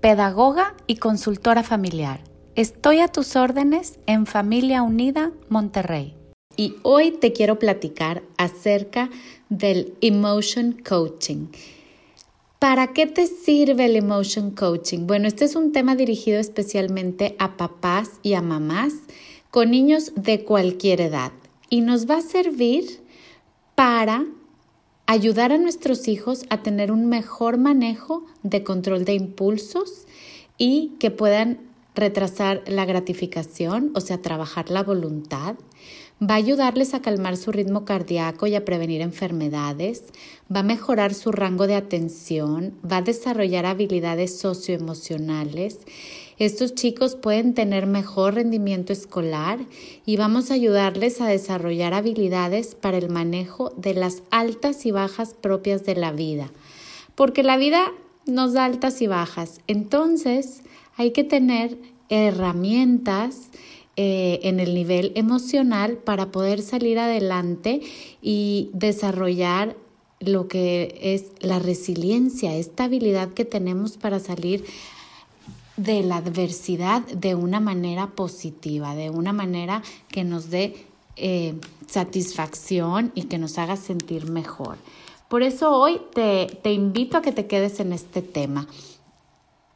pedagoga y consultora familiar. Estoy a tus órdenes en Familia Unida Monterrey. Y hoy te quiero platicar acerca del emotion coaching. ¿Para qué te sirve el emotion coaching? Bueno, este es un tema dirigido especialmente a papás y a mamás con niños de cualquier edad y nos va a servir para ayudar a nuestros hijos a tener un mejor manejo de control de impulsos y que puedan retrasar la gratificación, o sea, trabajar la voluntad. Va a ayudarles a calmar su ritmo cardíaco y a prevenir enfermedades. Va a mejorar su rango de atención. Va a desarrollar habilidades socioemocionales estos chicos pueden tener mejor rendimiento escolar y vamos a ayudarles a desarrollar habilidades para el manejo de las altas y bajas propias de la vida. Porque la vida nos da altas y bajas. Entonces hay que tener herramientas eh, en el nivel emocional para poder salir adelante y desarrollar lo que es la resiliencia, esta habilidad que tenemos para salir de la adversidad de una manera positiva, de una manera que nos dé eh, satisfacción y que nos haga sentir mejor. Por eso hoy te, te invito a que te quedes en este tema.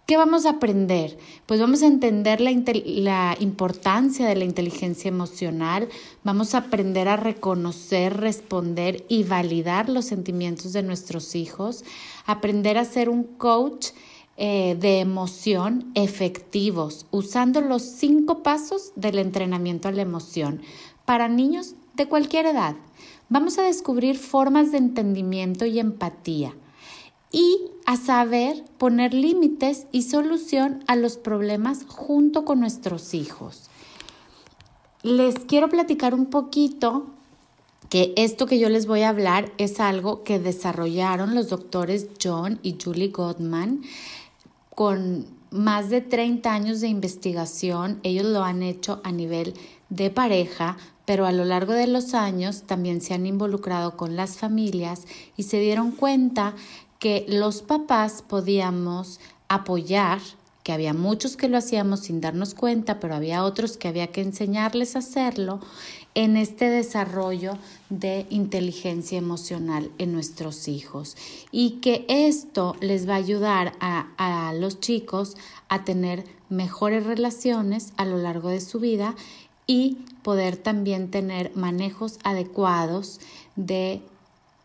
¿Qué vamos a aprender? Pues vamos a entender la, la, importancia de la inteligencia emocional, vamos a aprender a reconocer, responder y validar los sentimientos de nuestros hijos, aprender a ser un coach eh, de emoción efectivos, usando los cinco pasos del entrenamiento a la emoción para niños de cualquier edad. Vamos a descubrir formas de entendimiento y empatía y a saber poner límites y solución a los problemas junto con nuestros hijos. Les quiero platicar un poquito que esto que yo les voy a hablar es algo que desarrollaron los doctores John y Julie Gottman con más de 30 años de investigación. Ellos lo han hecho a nivel de pareja, pero a lo largo de los años también se han involucrado con las familias y se dieron cuenta que los papás podíamos apoyar que había muchos que lo hacíamos sin darnos cuenta, pero había otros que había que enseñarles a hacerlo en este desarrollo de inteligencia emocional en nuestros hijos. Y que esto les va a ayudar a, a los chicos a tener mejores relaciones a lo largo de su vida y poder también tener manejos adecuados de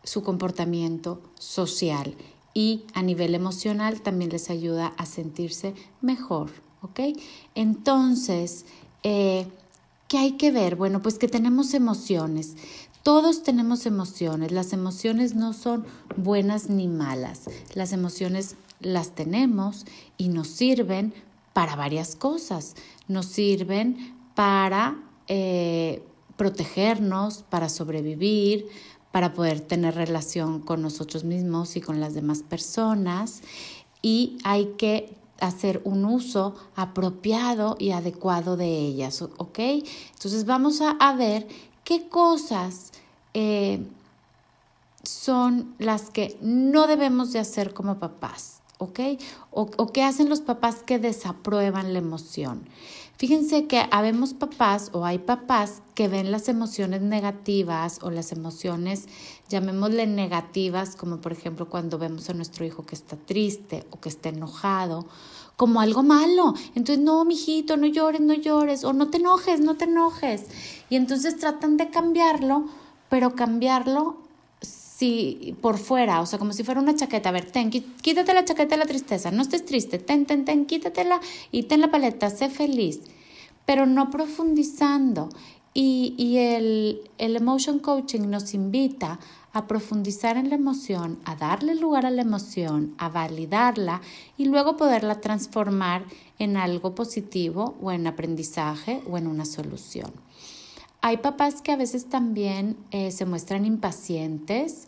su comportamiento social y a nivel emocional también les ayuda a sentirse mejor, ¿ok? Entonces, eh, ¿qué hay que ver? Bueno, pues que tenemos emociones. Todos tenemos emociones. Las emociones no son buenas ni malas. Las emociones las tenemos y nos sirven para varias cosas. Nos sirven para eh, protegernos, para sobrevivir, para poder tener relación con nosotros mismos y con las demás personas y hay que hacer un uso apropiado y adecuado de ellas, ¿ok? Entonces vamos a, ver qué cosas eh, son las que no debemos de hacer como papás, ¿ok? O, o qué hacen los papás que desaprueban la emoción. Fíjense que habemos papás o hay papás que ven las emociones negativas o las emociones, llamémosle negativas, como por ejemplo cuando vemos a nuestro hijo que está triste o que está enojado, como algo malo. Entonces, no, mijito, no llores, no llores, o no te enojes, no te enojes. Y entonces tratan de cambiarlo, pero cambiarlo si por fuera, o sea, como si fuera una chaqueta. A ver, ten, quítate la chaqueta de la tristeza, no estés triste, ten, ten, ten, quítatela y ten la paleta, sé feliz pero no profundizando. Y, y el, el emotion coaching nos invita a profundizar en la emoción, a darle lugar a la emoción, a validarla y luego poderla transformar en algo positivo o en aprendizaje o en una solución. Hay papás que a veces también eh, se muestran impacientes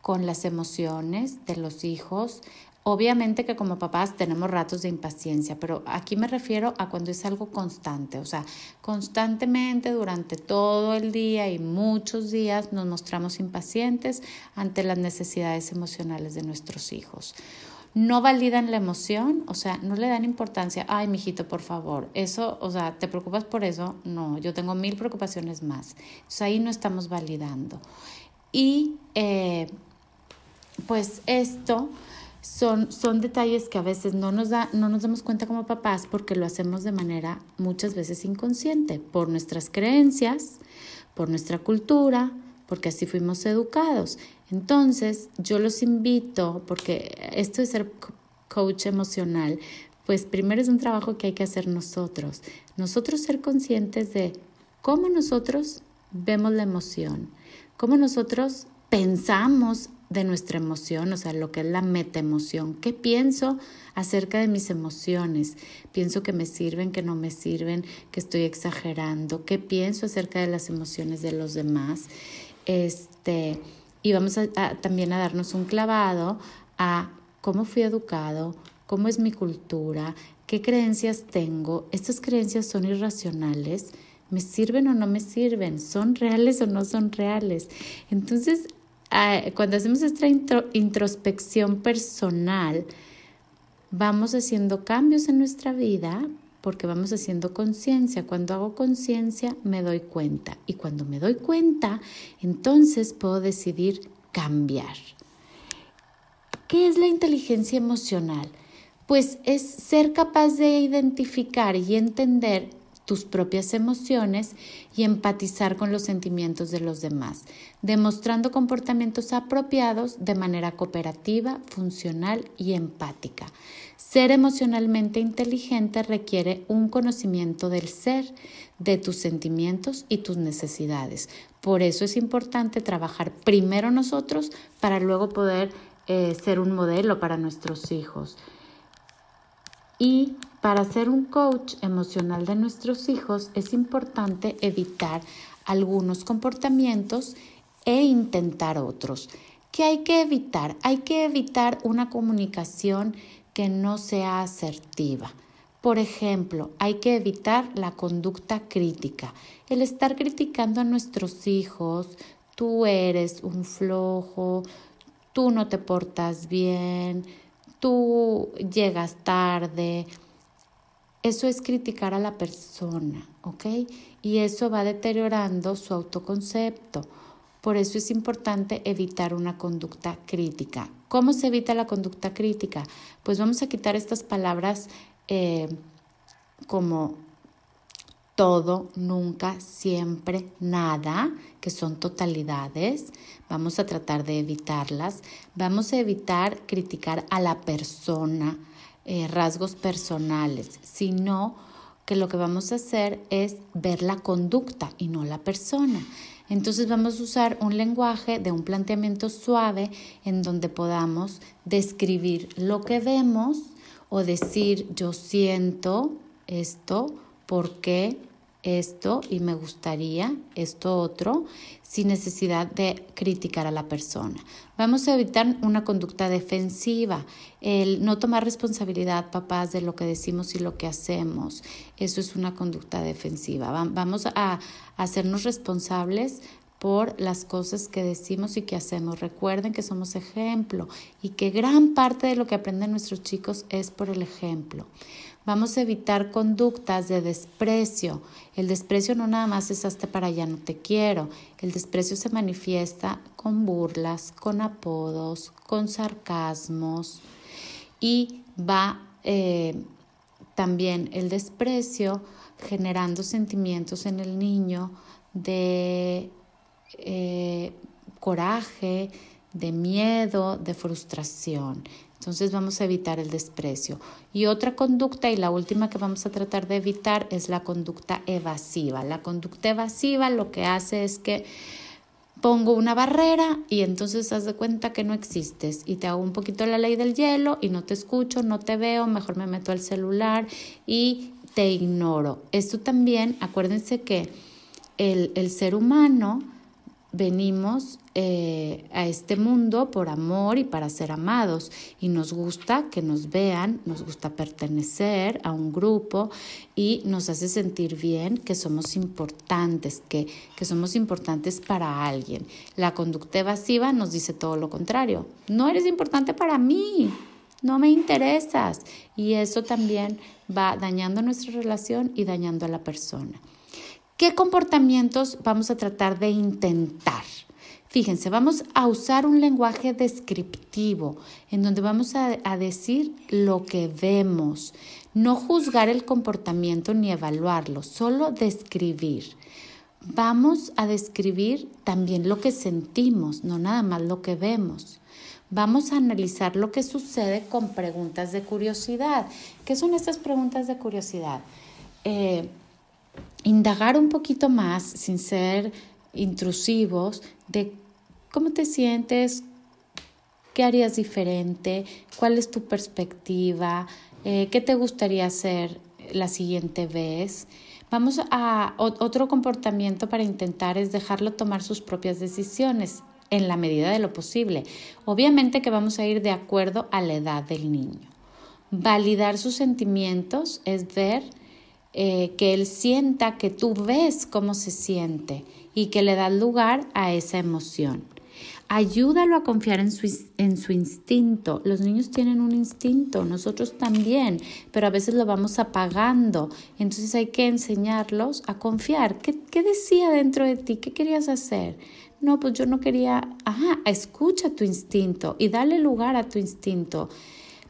con las emociones de los hijos. Obviamente que como papás tenemos ratos de impaciencia, pero aquí me refiero a cuando es algo constante, o sea, constantemente durante todo el día y muchos días nos mostramos impacientes ante las necesidades emocionales de nuestros hijos. No validan la emoción, o sea, no le dan importancia, ay, mijito, por favor, eso, o sea, ¿te preocupas por eso? No, yo tengo mil preocupaciones más. Entonces ahí no estamos validando. Y eh, pues esto son, son detalles que a veces no nos, da, no nos damos cuenta como papás porque lo hacemos de manera muchas veces inconsciente, por nuestras creencias, por nuestra cultura, porque así fuimos educados. Entonces, yo los invito, porque esto de ser coach emocional, pues primero es un trabajo que hay que hacer nosotros. Nosotros ser conscientes de cómo nosotros vemos la emoción, cómo nosotros pensamos de nuestra emoción, o sea, lo que es la metaemoción. ¿Qué pienso acerca de mis emociones? ¿Pienso que me sirven, que no me sirven, que estoy exagerando? ¿Qué pienso acerca de las emociones de los demás? Este, y vamos a, también a darnos un clavado a cómo fui educado, cómo es mi cultura, qué creencias tengo. Estas creencias son irracionales. ¿Me sirven o no me sirven? ¿Son reales o no son reales? Entonces, cuando hacemos esta introspección personal, vamos haciendo cambios en nuestra vida porque vamos haciendo conciencia. Cuando hago conciencia, me doy cuenta. Y cuando me doy cuenta, entonces puedo decidir cambiar. ¿Qué es la inteligencia emocional? Pues es ser capaz de identificar y entender tus propias emociones y empatizar con los sentimientos de los demás, demostrando comportamientos apropiados de manera cooperativa, funcional y empática. Ser emocionalmente inteligente requiere un conocimiento del ser, de tus sentimientos y tus necesidades. Por eso es importante trabajar primero nosotros para luego poder eh, ser un modelo para nuestros hijos. Y para ser un coach emocional de nuestros hijos es importante evitar algunos comportamientos e intentar otros. ¿Qué hay que evitar? Hay que evitar una comunicación que no sea asertiva. Por ejemplo, hay que evitar la conducta crítica, el estar criticando a nuestros hijos, tú eres un flojo, tú no te portas bien, tú llegas tarde, eso es criticar a la persona, ¿ok? Y eso va deteriorando su autoconcepto. Por eso es importante evitar una conducta crítica. ¿Cómo se evita la conducta crítica? Pues vamos a quitar estas palabras eh, como todo, nunca, siempre, nada, que son totalidades. Vamos a tratar de evitarlas. Vamos a evitar criticar a la persona, eh, rasgos personales, sino que lo que vamos a hacer es ver la conducta y no la persona. Entonces vamos a usar un lenguaje de un planteamiento suave en donde podamos describir lo que vemos o decir yo siento esto, por qué, esto y me gustaría esto otro sin necesidad de criticar a la persona. Vamos a evitar una conducta defensiva, el no tomar responsabilidad, papás, de lo que decimos y lo que hacemos. Eso es una conducta defensiva. Vamos a hacernos responsables por las cosas que decimos y que hacemos. Recuerden que somos ejemplo y que gran parte de lo que aprenden nuestros chicos es por el ejemplo. Vamos a evitar conductas de desprecio. El desprecio no nada más es hasta para allá no te quiero. El desprecio se manifiesta con burlas, con apodos, con sarcasmos y va eh, también el desprecio generando sentimientos en el niño de eh, coraje, de miedo, de frustración. Entonces vamos a evitar el desprecio. Y otra conducta, y la última que vamos a tratar de evitar, es la conducta evasiva. La conducta evasiva lo que hace es que pongo una barrera y entonces haz de cuenta que no existes y te hago un poquito la ley del hielo y no te escucho, no te veo, mejor me meto al celular y te ignoro. Esto también, acuérdense que el, el ser humano venimos eh, a este mundo por amor y para ser amados y nos gusta que nos vean, nos gusta pertenecer a un grupo y nos hace sentir bien que somos importantes, que, que somos importantes para alguien. La conducta evasiva nos dice todo lo contrario, no eres importante para mí, no me interesas y eso también va dañando nuestra relación y dañando a la persona. ¿Qué comportamientos vamos a tratar de intentar? Fíjense, vamos a usar un lenguaje descriptivo en donde vamos a, decir lo que vemos, no juzgar el comportamiento ni evaluarlo, solo describir. Vamos a describir también lo que sentimos, no nada más lo que vemos. Vamos a analizar lo que sucede con preguntas de curiosidad. ¿Qué son estas preguntas de curiosidad? Eh, indagar un poquito más sin ser intrusivos de cómo te sientes, qué harías diferente, cuál es tu perspectiva, eh, qué te gustaría hacer la siguiente vez. Vamos a otro comportamiento para intentar es dejarlo tomar sus propias decisiones en la medida de lo posible. Obviamente que vamos a ir de acuerdo a la edad del niño. Validar sus sentimientos es ver eh, que él sienta que tú ves cómo se siente y que le das lugar a esa emoción. Ayúdalo a confiar en su, en su instinto. Los niños tienen un instinto, nosotros también, pero a veces lo vamos apagando. Entonces hay que enseñarlos a confiar. ¿Qué, qué decía dentro de ti? ¿Qué querías hacer? No, pues yo no quería. Ajá, escucha tu instinto y dale lugar a tu instinto.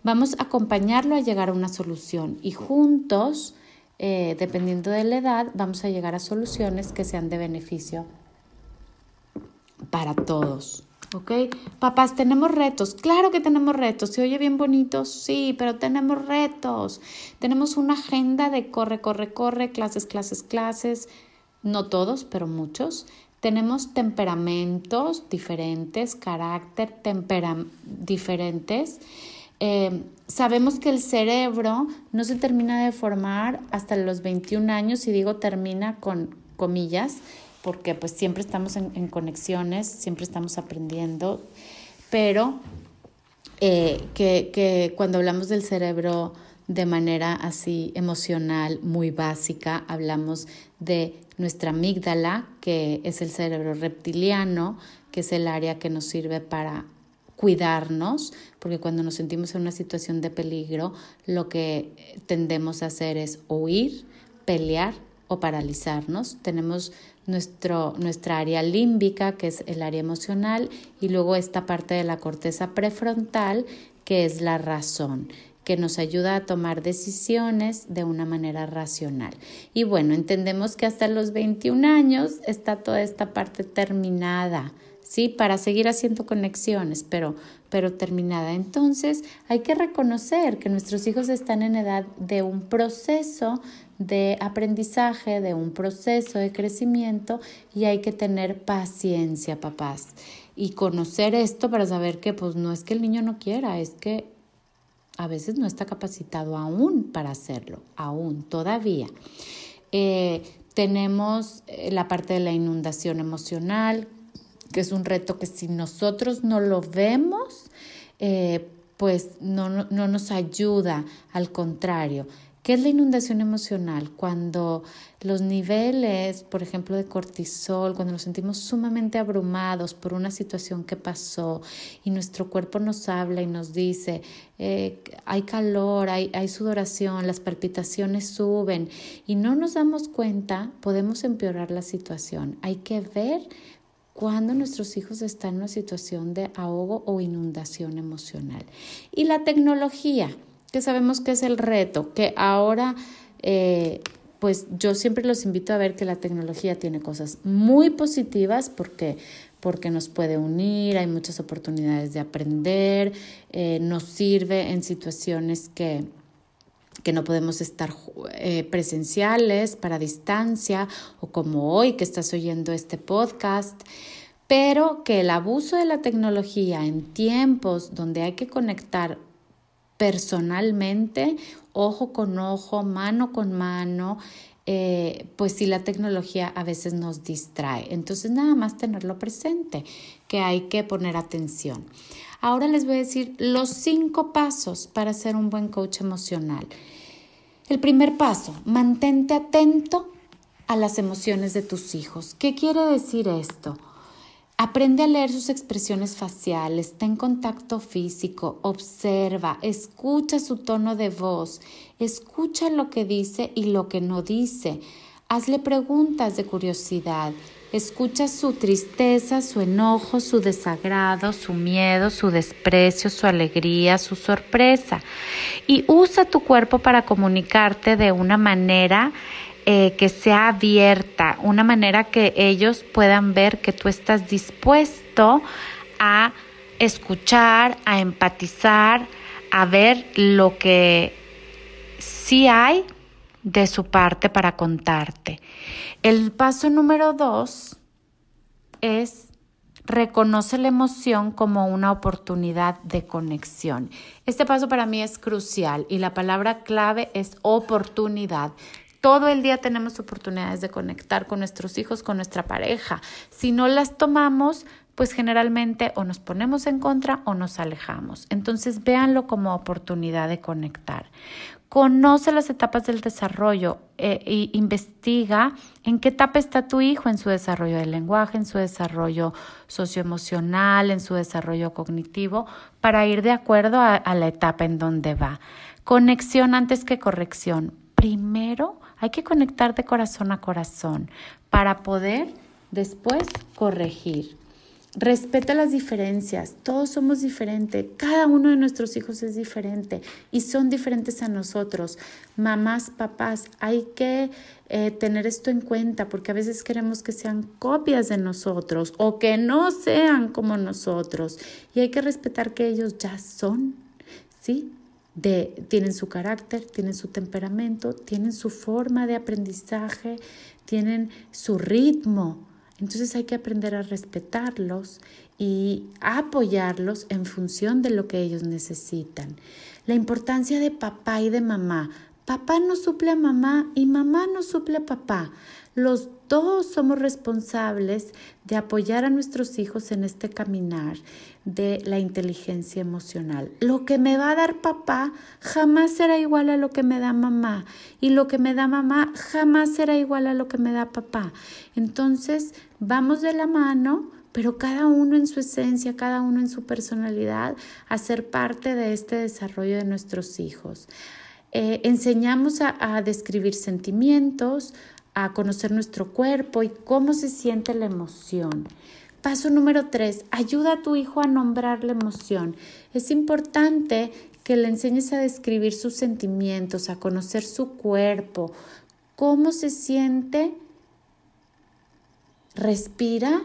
Vamos a acompañarlo a llegar a una solución y juntos eh, dependiendo de la edad, vamos a llegar a soluciones que sean de beneficio para todos. ¿Ok? Papás, tenemos retos. Claro que tenemos retos. ¿Se oye bien bonito? Sí, pero tenemos retos. Tenemos una agenda de corre, corre, corre, clases, clases, clases. No todos, pero muchos. Tenemos temperamentos diferentes, carácter tempera diferentes. Eh, sabemos que el cerebro no se termina de formar hasta los 21 años y digo termina con comillas porque pues siempre estamos en, conexiones, siempre estamos aprendiendo, pero eh, que cuando hablamos del cerebro de manera así emocional, muy básica, hablamos de nuestra amígdala, que es el cerebro reptiliano, que es el área que nos sirve para cuidarnos, porque cuando nos sentimos en una situación de peligro, lo que tendemos a hacer es huir, pelear o paralizarnos. Tenemos nuestro, nuestra área límbica, que es el área emocional, y luego esta parte de la corteza prefrontal, que es la razón que nos ayuda a tomar decisiones de una manera racional. Y bueno, entendemos que hasta los 21 años está toda esta parte terminada ¿sí? Para seguir haciendo conexiones, pero, pero terminada. Entonces, hay que reconocer que nuestros hijos están en edad de un proceso de aprendizaje, de un proceso de crecimiento y hay que tener paciencia, papás. Y conocer esto para saber que pues no es que el niño no quiera, es que a veces no está capacitado aún para hacerlo, aún, todavía. Eh, tenemos eh, la parte de la inundación emocional, que es un reto que si nosotros no lo vemos, eh, pues no, no, nos ayuda, al contrario. ¿Qué es la inundación emocional? Cuando los niveles, por ejemplo, de cortisol, cuando nos sentimos sumamente abrumados por una situación que pasó y nuestro cuerpo nos habla y nos dice, eh, hay calor, hay, hay sudoración, las palpitaciones suben y no nos damos cuenta, podemos empeorar la situación. Hay que ver cuando nuestros hijos están en una situación de ahogo o inundación emocional. Y la tecnología, que sabemos que es el reto, que ahora, eh, pues yo siempre los invito a ver que la tecnología tiene cosas muy positivas porque porque nos puede unir, hay muchas oportunidades de aprender, eh, nos sirve en situaciones que, que no podemos estar eh, presenciales para distancia o como hoy que estás oyendo este podcast, pero que el abuso de la tecnología en tiempos donde hay que conectar personalmente, ojo con ojo, mano con mano, eh, pues sí la tecnología a veces nos distrae. Entonces nada más tenerlo presente, que hay que poner atención. Ahora les voy a decir los cinco pasos para ser un buen coach emocional. El primer paso, mantente atento a las emociones de tus hijos. ¿Qué quiere decir esto? Aprende a leer sus expresiones faciales, ten contacto físico, observa, escucha su tono de voz, escucha lo que dice y lo que no dice. Hazle preguntas de curiosidad, escucha su tristeza, su enojo, su desagrado, su miedo, su desprecio, su alegría, su sorpresa. Y usa tu cuerpo para comunicarte de una manera eh, que sea abierta, una manera que ellos puedan ver que tú estás dispuesto a escuchar, a empatizar, a ver lo que sí hay de su parte para contarte. El paso número dos es reconoce la emoción como una oportunidad de conexión. Este paso para mí es crucial y la palabra clave es oportunidad. Todo el día tenemos oportunidades de conectar con nuestros hijos, con nuestra pareja. Si no las tomamos, pues generalmente o nos ponemos en contra o nos alejamos. Entonces véanlo como oportunidad de conectar. Conoce las etapas del desarrollo e investiga en qué etapa está tu hijo en su desarrollo del lenguaje, en su desarrollo socioemocional, en su desarrollo cognitivo, para ir de acuerdo a la etapa en donde va. Conexión antes que corrección. Primero hay que conectar de corazón a corazón para poder después corregir. Respeta las diferencias, todos somos diferentes, cada uno de nuestros hijos es diferente y son diferentes a nosotros. Mamás, papás, hay que eh, tener esto en cuenta porque a veces queremos que sean copias de nosotros o que no sean como nosotros y hay que respetar que ellos ya son, ¿sí? tienen su carácter, tienen su temperamento, tienen su forma de aprendizaje, tienen su ritmo. Entonces hay que aprender a respetarlos y apoyarlos en función de lo que ellos necesitan. La importancia de papá y de mamá. Papá no suple a mamá y mamá no suple a papá. Los dos somos responsables de apoyar a nuestros hijos en este caminar de la inteligencia emocional. Lo que me va a dar papá jamás será igual a lo que me da mamá y lo que me da mamá jamás será igual a lo que me da papá. Entonces, vamos de la mano pero cada uno en su esencia, cada uno en su personalidad, a ser parte de este desarrollo de nuestros hijos. Eh, enseñamos a describir sentimientos, a conocer nuestro cuerpo y cómo se siente la emoción. Paso número tres, ayuda a tu hijo a nombrar la emoción. Es importante que le enseñes a describir sus sentimientos, a conocer su cuerpo, cómo se siente. Respira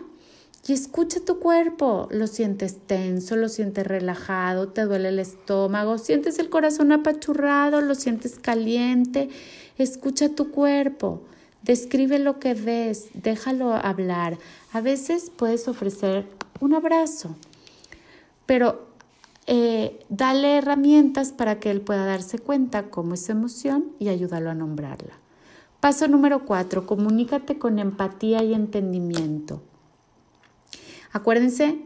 y escucha tu cuerpo. Lo sientes tenso, lo sientes relajado, te duele el estómago, sientes el corazón apachurrado, lo sientes caliente. Escucha tu cuerpo. Describe lo que ves, déjalo hablar. A veces puedes ofrecer un abrazo, pero eh, dale herramientas para que él pueda darse cuenta cómo es emoción y ayúdalo a nombrarla. Paso número cuatro, comunícate con empatía y entendimiento. Acuérdense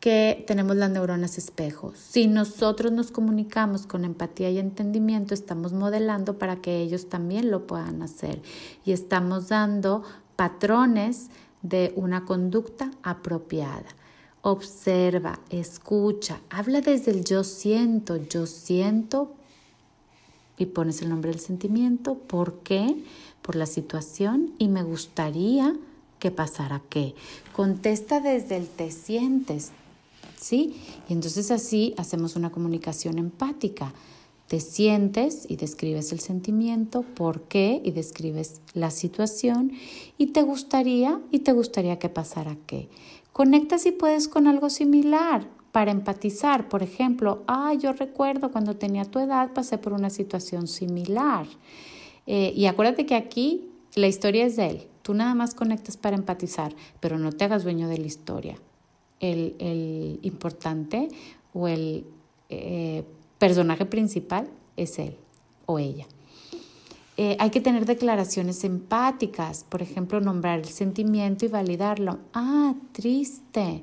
que tenemos las neuronas espejos. Si nosotros nos comunicamos con empatía y entendimiento, estamos modelando para que ellos también lo puedan hacer y estamos dando patrones de una conducta apropiada. Observa, escucha, habla desde el yo siento, yo siento y pones el nombre del sentimiento, ¿por qué? Por la situación y me gustaría que pasara qué. Contesta desde el te sientes, ¿sí? Y entonces así hacemos una comunicación empática. Te sientes y describes el sentimiento, por qué y describes la situación y te gustaría y te gustaría que pasara qué. Conecta si puedes con algo similar para empatizar. Por ejemplo, ah, yo recuerdo cuando tenía tu edad pasé por una situación similar. Eh, y acuérdate que aquí la historia es de él. Tú nada más conectas para empatizar, pero no te hagas dueño de la historia. El, importante o el eh, personaje principal es él o ella. Eh, hay que tener declaraciones empáticas, por ejemplo, nombrar el sentimiento y validarlo. Ah, triste.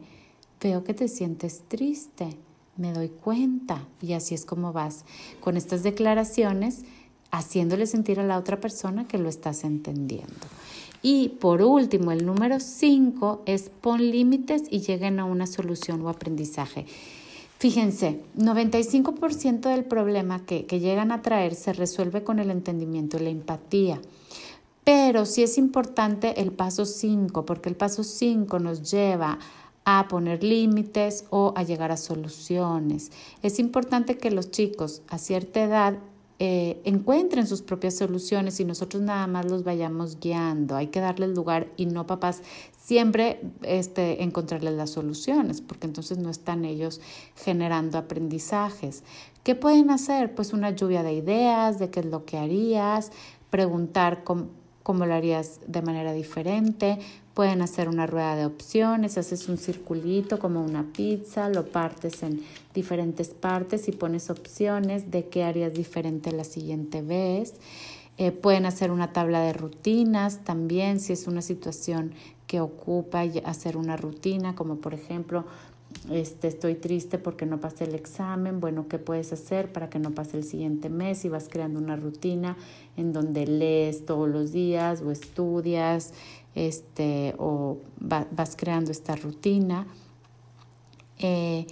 Veo que te sientes triste. Me doy cuenta. Y así es como vas con estas declaraciones, haciéndole sentir a la otra persona que lo estás entendiendo. Y por último, el número 5 es pon límites y lleguen a una solución o aprendizaje. Fíjense, 95% del problema que, que, llegan a traer se resuelve con el entendimiento y la empatía. Pero sí es importante el paso 5, porque el paso 5 nos lleva a poner límites o a llegar a soluciones. Es importante que los chicos a cierta edad eh, encuentren sus propias soluciones y nosotros nada más los vayamos guiando. Hay que darles lugar y no papás siempre este, encontrarles las soluciones, porque entonces no están ellos generando aprendizajes. ¿Qué pueden hacer? Pues una lluvia de ideas, de qué es lo que harías, preguntar cómo, cómo lo harías de manera diferente, Pueden hacer una rueda de opciones, haces un circulito como una pizza, lo partes en diferentes partes y pones opciones de qué harías diferente la siguiente vez. Eh, pueden hacer una tabla de rutinas también si es una situación que ocupa hacer una rutina, como por ejemplo, este, estoy triste porque no pasé el examen, bueno, ¿qué puedes hacer para que no pase el siguiente mes? Y vas creando una rutina en donde lees todos los días o estudias, este, o vas creando esta rutina. Eh,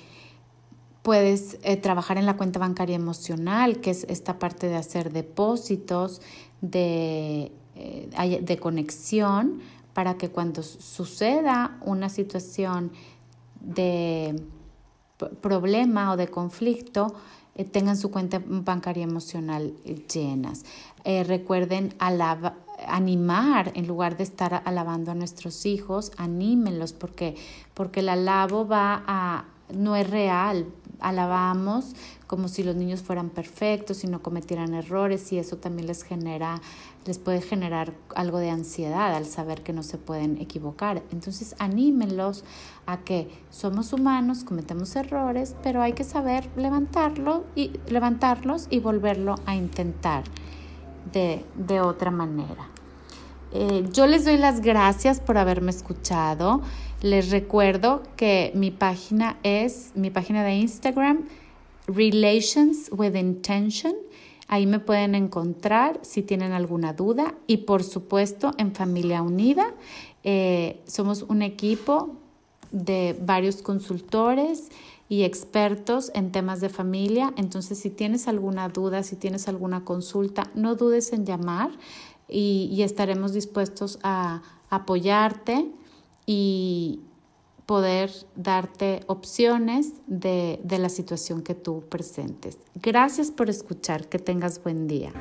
puedes eh, trabajar en la cuenta bancaria emocional, que es esta parte de hacer depósitos, de, eh, de conexión, para que cuando suceda una situación de problema o de conflicto, tengan su cuenta bancaria emocional llenas. recuerden alabar animar en lugar de estar alabando a nuestros hijos, anímenlos porque porque el alabo va a no es real. Alabamos como si los niños fueran perfectos y no cometieran errores y eso también les genera les puede generar algo de ansiedad al saber que no se pueden equivocar. Entonces, anímenlos a que somos humanos, cometemos errores, pero hay que saber levantarlo y levantarlos y volverlo a intentar de, otra manera. Eh, yo les doy las gracias por haberme escuchado. Les recuerdo que mi página es mi página de Instagram, Relations with Intention. Ahí me pueden encontrar si tienen alguna duda y por supuesto en Familia Unida. Eh, somos un equipo de varios consultores y expertos en temas de familia. Entonces, si tienes alguna duda, si tienes alguna consulta, no dudes en llamar y, estaremos dispuestos a apoyarte y poder darte opciones de, de la situación que tú presentes. Gracias por escuchar. Que tengas buen día.